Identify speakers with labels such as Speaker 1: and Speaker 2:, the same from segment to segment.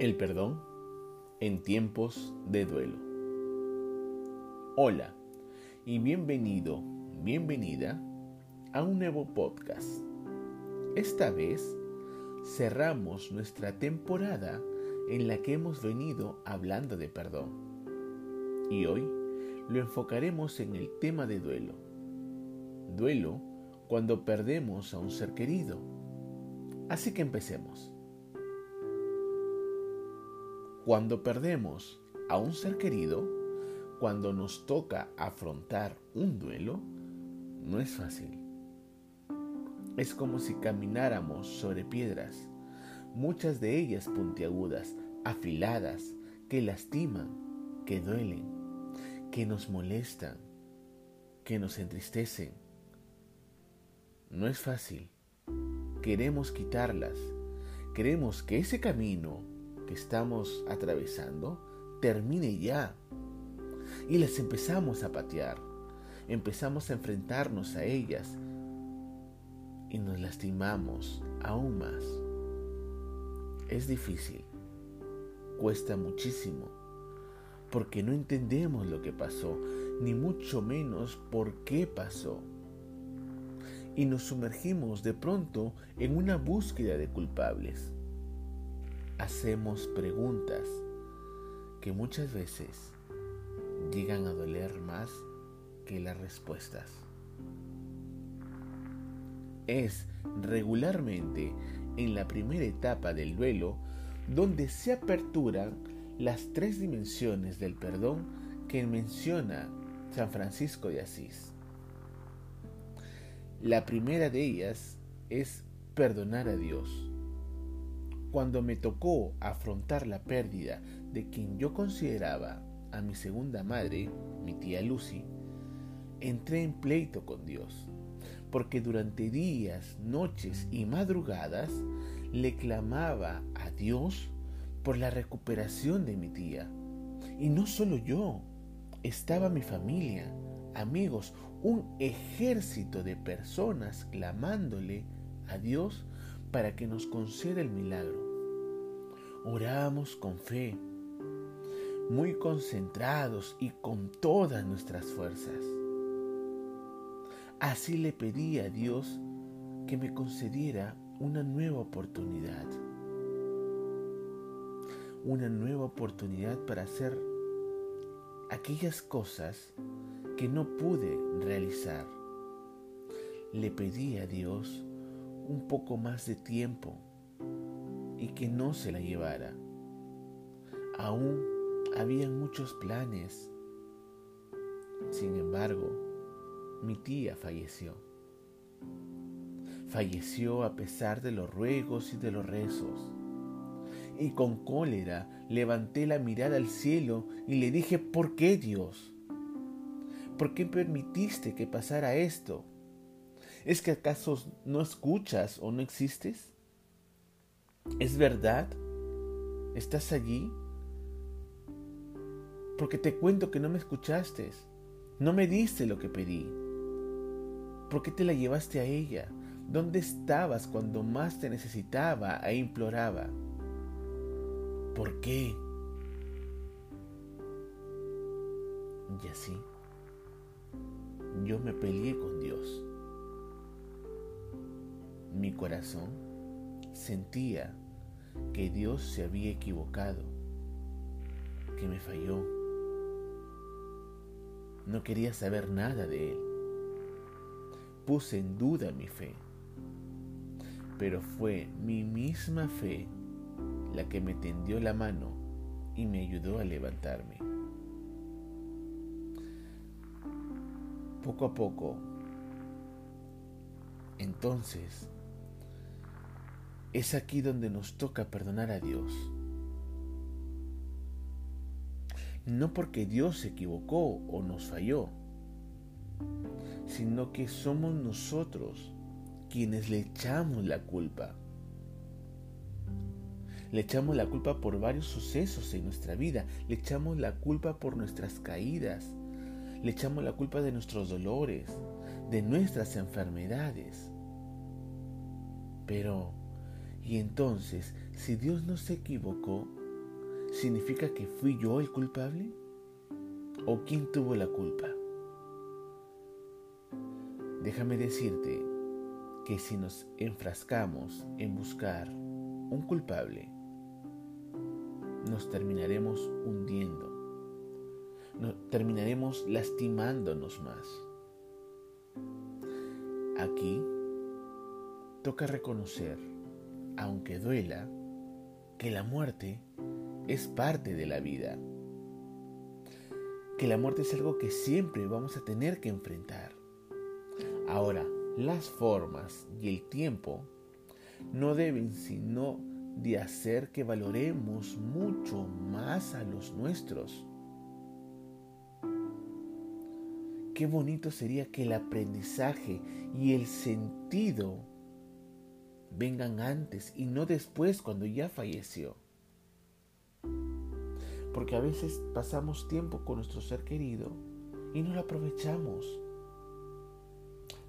Speaker 1: El perdón en tiempos de duelo. Hola y bienvenido, bienvenida a un nuevo podcast. Esta vez cerramos nuestra temporada en la que hemos venido hablando de perdón. Y hoy lo enfocaremos en el tema de duelo. Duelo cuando perdemos a un ser querido. Así que empecemos. Cuando perdemos a un ser querido, cuando nos toca afrontar un duelo, no es fácil. Es como si camináramos sobre piedras, muchas de ellas puntiagudas, afiladas, que lastiman, que duelen, que nos molestan, que nos entristecen. No es fácil. Queremos quitarlas. Queremos que ese camino que estamos atravesando termine ya. Y las empezamos a patear, empezamos a enfrentarnos a ellas y nos lastimamos aún más. Es difícil, cuesta muchísimo, porque no entendemos lo que pasó, ni mucho menos por qué pasó. Y nos sumergimos de pronto en una búsqueda de culpables hacemos preguntas que muchas veces llegan a doler más que las respuestas. Es regularmente en la primera etapa del duelo donde se aperturan las tres dimensiones del perdón que menciona San Francisco de Asís. La primera de ellas es perdonar a Dios cuando me tocó afrontar la pérdida de quien yo consideraba a mi segunda madre, mi tía Lucy, entré en pleito con Dios, porque durante días, noches y madrugadas le clamaba a Dios por la recuperación de mi tía. Y no solo yo, estaba mi familia, amigos, un ejército de personas clamándole a Dios para que nos conceda el milagro. Oramos con fe, muy concentrados y con todas nuestras fuerzas. Así le pedí a Dios que me concediera una nueva oportunidad. Una nueva oportunidad para hacer aquellas cosas que no pude realizar. Le pedí a Dios un poco más de tiempo y que no se la llevara. Aún habían muchos planes. Sin embargo, mi tía falleció. Falleció a pesar de los ruegos y de los rezos. Y con cólera levanté la mirada al cielo y le dije, ¿por qué Dios? ¿Por qué permitiste que pasara esto? ¿Es que acaso no escuchas o no existes? ¿Es verdad? ¿Estás allí? Porque te cuento que no me escuchaste. No me diste lo que pedí. ¿Por qué te la llevaste a ella? ¿Dónde estabas cuando más te necesitaba e imploraba? ¿Por qué? Y así, yo me peleé con Dios. Corazón sentía que Dios se había equivocado, que me falló. No quería saber nada de Él. Puse en duda mi fe, pero fue mi misma fe la que me tendió la mano y me ayudó a levantarme. Poco a poco, entonces es aquí donde nos toca perdonar a Dios. No porque Dios se equivocó o nos falló, sino que somos nosotros quienes le echamos la culpa. Le echamos la culpa por varios sucesos en nuestra vida. Le echamos la culpa por nuestras caídas. Le echamos la culpa de nuestros dolores, de nuestras enfermedades. Pero y entonces, si Dios no se equivocó, ¿significa que fui yo el culpable? ¿O quién tuvo la culpa? Déjame decirte que si nos enfrascamos en buscar un culpable, nos terminaremos hundiendo, nos terminaremos lastimándonos más. Aquí toca reconocer, aunque duela, que la muerte es parte de la vida, que la muerte es algo que siempre vamos a tener que enfrentar. Ahora, las formas y el tiempo no deben sino de hacer que valoremos mucho más a los nuestros. Qué bonito sería que el aprendizaje y el sentido vengan antes y no después cuando ya falleció. Porque a veces pasamos tiempo con nuestro ser querido y no lo aprovechamos.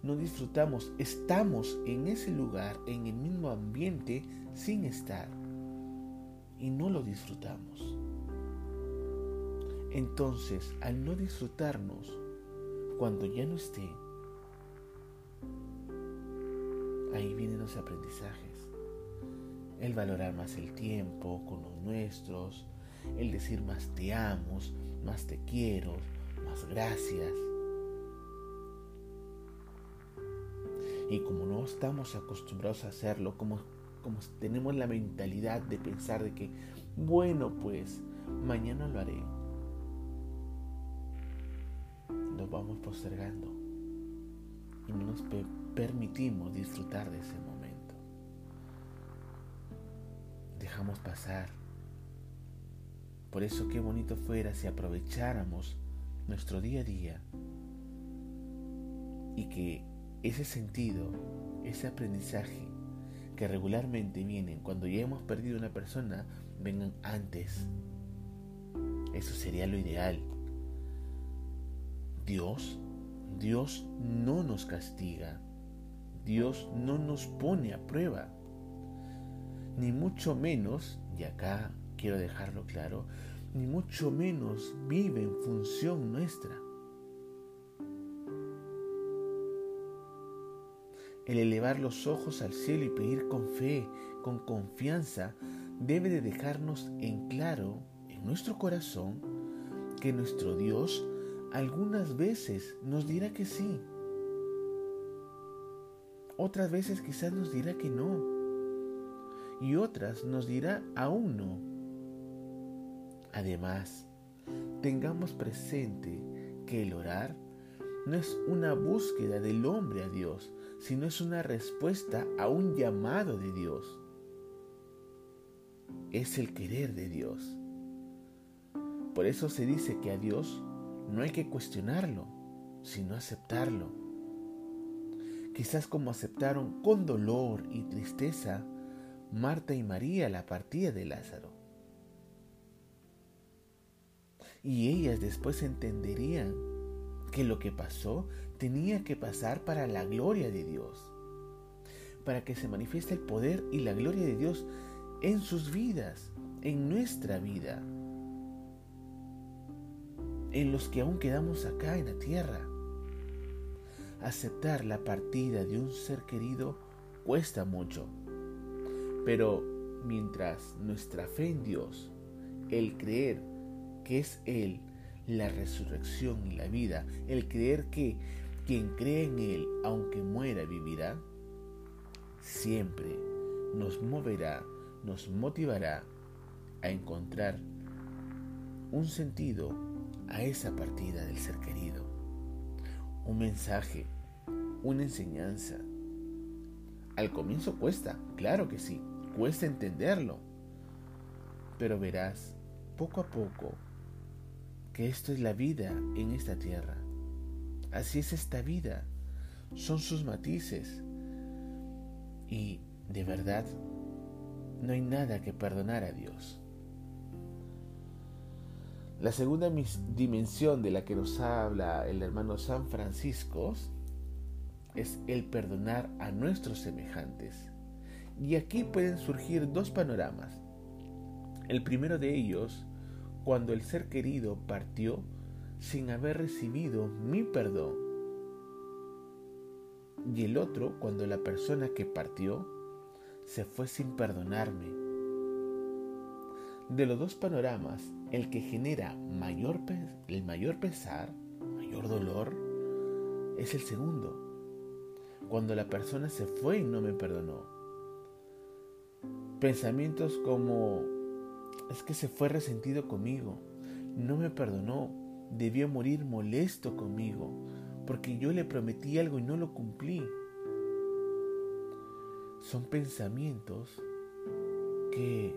Speaker 1: No disfrutamos, estamos en ese lugar, en el mismo ambiente sin estar. Y no lo disfrutamos. Entonces, al no disfrutarnos, cuando ya no esté, ahí vienen los aprendizajes. El valorar más el tiempo con los nuestros, el decir más te amo, más te quiero, más gracias. Y como no estamos acostumbrados a hacerlo, como, como tenemos la mentalidad de pensar de que, bueno, pues mañana lo haré, nos vamos postergando y no nos permitimos disfrutar de ese momento. Dejamos pasar. Por eso qué bonito fuera si aprovecháramos nuestro día a día y que ese sentido, ese aprendizaje que regularmente vienen cuando ya hemos perdido una persona, vengan antes. Eso sería lo ideal. Dios, Dios no nos castiga. Dios no nos pone a prueba, ni mucho menos, y acá quiero dejarlo claro, ni mucho menos vive en función nuestra. El elevar los ojos al cielo y pedir con fe, con confianza, debe de dejarnos en claro en nuestro corazón que nuestro Dios algunas veces nos dirá que sí, otras veces quizás nos dirá que no. Y otras nos dirá aún no. Además, tengamos presente que el orar no es una búsqueda del hombre a Dios, sino es una respuesta a un llamado de Dios. Es el querer de Dios. Por eso se dice que a Dios no hay que cuestionarlo, sino aceptarlo quizás como aceptaron con dolor y tristeza Marta y María la partida de Lázaro. Y ellas después entenderían que lo que pasó tenía que pasar para la gloria de Dios, para que se manifieste el poder y la gloria de Dios en sus vidas, en nuestra vida, en los que aún quedamos acá en la tierra. Aceptar la partida de un ser querido cuesta mucho, pero mientras nuestra fe en Dios, el creer que es Él la resurrección y la vida, el creer que quien cree en Él, aunque muera, vivirá, siempre nos moverá, nos motivará a encontrar un sentido a esa partida del ser querido. Un mensaje una enseñanza. Al comienzo cuesta, claro que sí, cuesta entenderlo. Pero verás, poco a poco, que esto es la vida en esta tierra. Así es esta vida. Son sus matices. Y de verdad, no hay nada que perdonar a Dios. La segunda dimensión de la que nos habla el hermano San Francisco es el perdonar a nuestros semejantes. Y aquí pueden surgir dos panoramas. El primero de ellos, cuando el ser querido partió sin haber recibido mi perdón. Y el otro, cuando la persona que partió se fue sin perdonarme. De los dos panoramas, el que genera mayor el mayor pesar, mayor dolor, es el segundo. Cuando la persona se fue y no me perdonó. Pensamientos como, es que se fue resentido conmigo, no me perdonó, debió morir molesto conmigo, porque yo le prometí algo y no lo cumplí. Son pensamientos que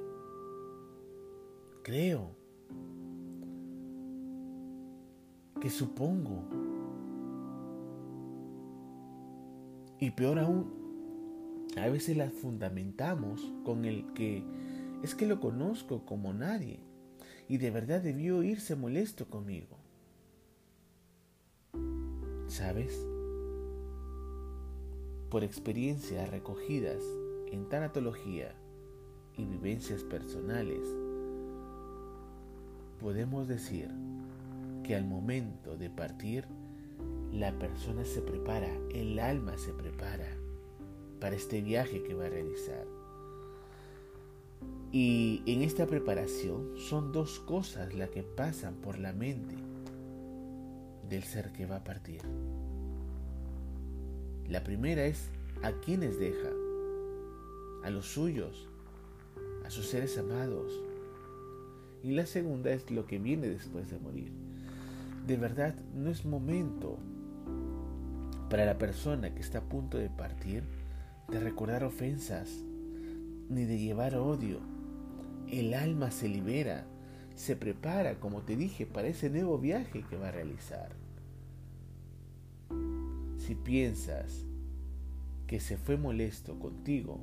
Speaker 1: creo, que supongo. Y peor aún, a veces las fundamentamos con el que es que lo conozco como nadie y de verdad debió irse molesto conmigo. ¿Sabes? Por experiencias recogidas en tanatología y vivencias personales, podemos decir que al momento de partir, la persona se prepara, el alma se prepara para este viaje que va a realizar. Y en esta preparación son dos cosas las que pasan por la mente del ser que va a partir. La primera es a quienes deja, a los suyos, a sus seres amados. Y la segunda es lo que viene después de morir. De verdad, no es momento para la persona que está a punto de partir de recordar ofensas, ni de llevar odio. El alma se libera, se prepara, como te dije, para ese nuevo viaje que va a realizar. Si piensas que se fue molesto contigo,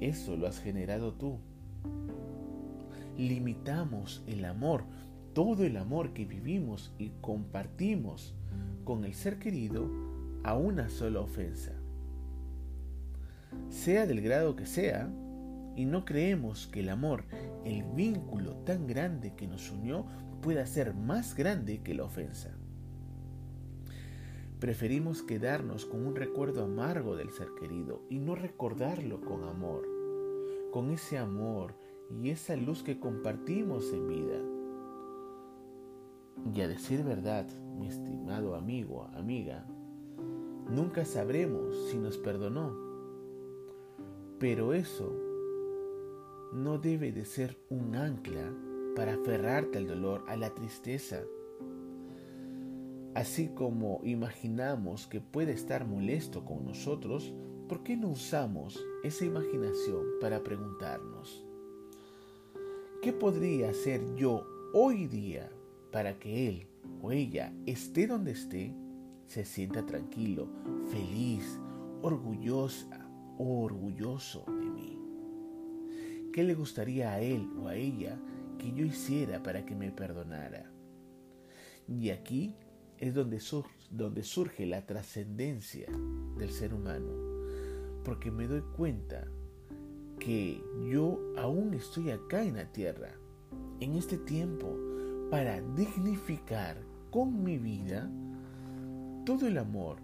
Speaker 1: eso lo has generado tú. Limitamos el amor, todo el amor que vivimos y compartimos con el ser querido a una sola ofensa sea del grado que sea, y no creemos que el amor, el vínculo tan grande que nos unió, pueda ser más grande que la ofensa. Preferimos quedarnos con un recuerdo amargo del ser querido y no recordarlo con amor, con ese amor y esa luz que compartimos en vida. Y a decir verdad, mi estimado amigo, amiga, nunca sabremos si nos perdonó pero eso no debe de ser un ancla para aferrarte al dolor, a la tristeza. Así como imaginamos que puede estar molesto con nosotros, ¿por qué no usamos esa imaginación para preguntarnos, ¿qué podría hacer yo hoy día para que él o ella esté donde esté, se sienta tranquilo, feliz, orgullosa, orgulloso de mí. ¿Qué le gustaría a él o a ella que yo hiciera para que me perdonara? Y aquí es donde, donde surge la trascendencia del ser humano, porque me doy cuenta que yo aún estoy acá en la tierra, en este tiempo, para dignificar con mi vida todo el amor,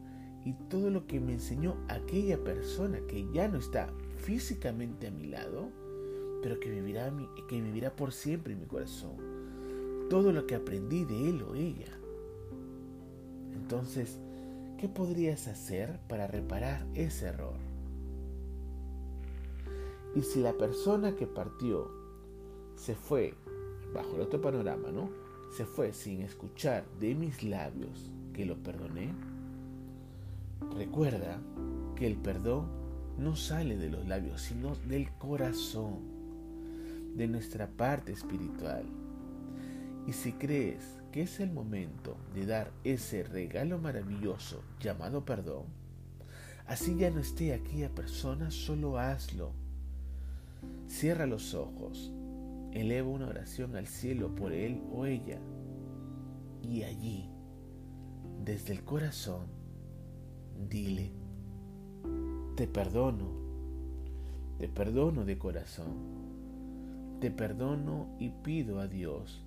Speaker 1: y todo lo que me enseñó aquella persona que ya no está físicamente a mi lado, pero que vivirá, que vivirá por siempre en mi corazón. Todo lo que aprendí de él o ella. Entonces, ¿qué podrías hacer para reparar ese error? Y si la persona que partió se fue, bajo el otro panorama, ¿no? Se fue sin escuchar de mis labios que lo perdoné, Recuerda que el perdón no sale de los labios, sino del corazón, de nuestra parte espiritual. Y si crees que es el momento de dar ese regalo maravilloso llamado perdón, así ya no esté aquella persona, solo hazlo. Cierra los ojos, eleva una oración al cielo por él o ella y allí, desde el corazón, dile, te perdono, te perdono de corazón, te perdono y pido a Dios,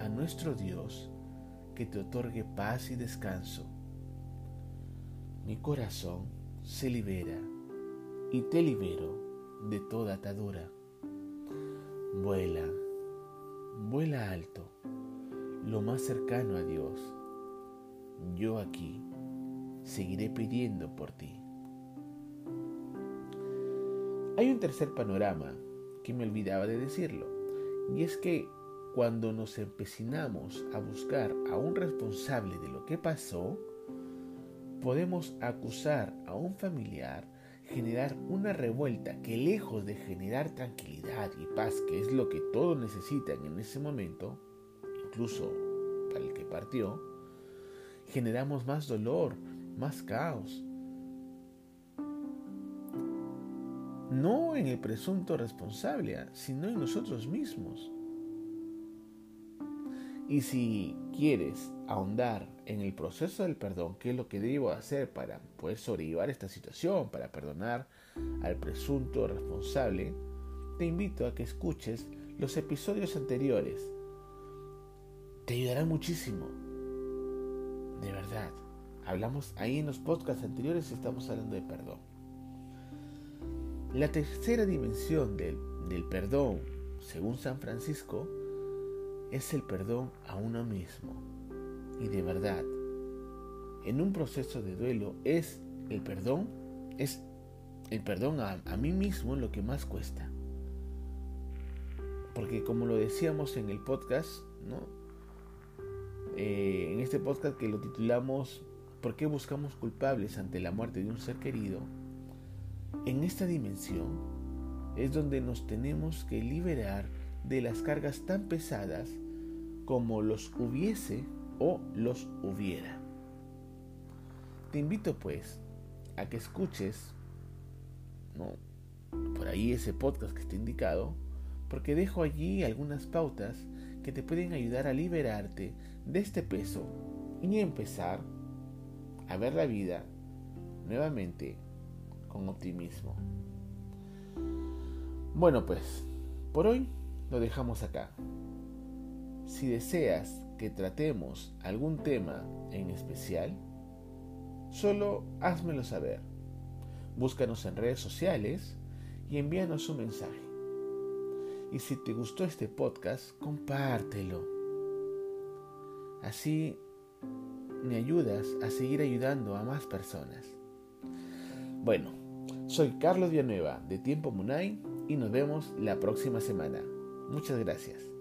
Speaker 1: a nuestro Dios, que te otorgue paz y descanso. Mi corazón se libera y te libero de toda atadura. Vuela, vuela alto, lo más cercano a Dios. Yo aquí seguiré pidiendo por ti. Hay un tercer panorama que me olvidaba de decirlo, y es que cuando nos empecinamos a buscar a un responsable de lo que pasó, podemos acusar a un familiar, generar una revuelta que lejos de generar tranquilidad y paz, que es lo que todos necesitan en ese momento, incluso para el que partió, generamos más dolor, más caos, no en el presunto responsable, sino en nosotros mismos. Y si quieres ahondar en el proceso del perdón, qué es lo que debo hacer para poder sobrellevar esta situación, para perdonar al presunto responsable, te invito a que escuches los episodios anteriores. Te ayudará muchísimo. De verdad. Hablamos ahí en los podcasts anteriores, estamos hablando de perdón. La tercera dimensión del, perdón, según San Francisco, es el perdón a uno mismo. Y de verdad, en un proceso de duelo es el perdón, es el perdón a, mí mismo lo que más cuesta. Porque como lo decíamos en el podcast, ¿no? Eh, en este podcast que lo titulamos ¿Por qué buscamos culpables ante la muerte de un ser querido? En esta dimensión es donde nos tenemos que liberar de las cargas tan pesadas como los hubiese o los hubiera. Te invito pues a que escuches ¿no? por ahí ese podcast que está indicado, porque dejo allí algunas pautas que te pueden ayudar a liberarte de este peso y empezar a ver la vida nuevamente con optimismo. Bueno, pues, por hoy lo dejamos acá. Si deseas que tratemos algún tema en especial, solo házmelo saber. Búscanos en redes sociales y envíanos un mensaje. Y si te gustó este podcast, compártelo. Así me ayudas a seguir ayudando a más personas. Bueno, soy Carlos Villanueva de Tiempo Munay y nos vemos la próxima semana. Muchas gracias.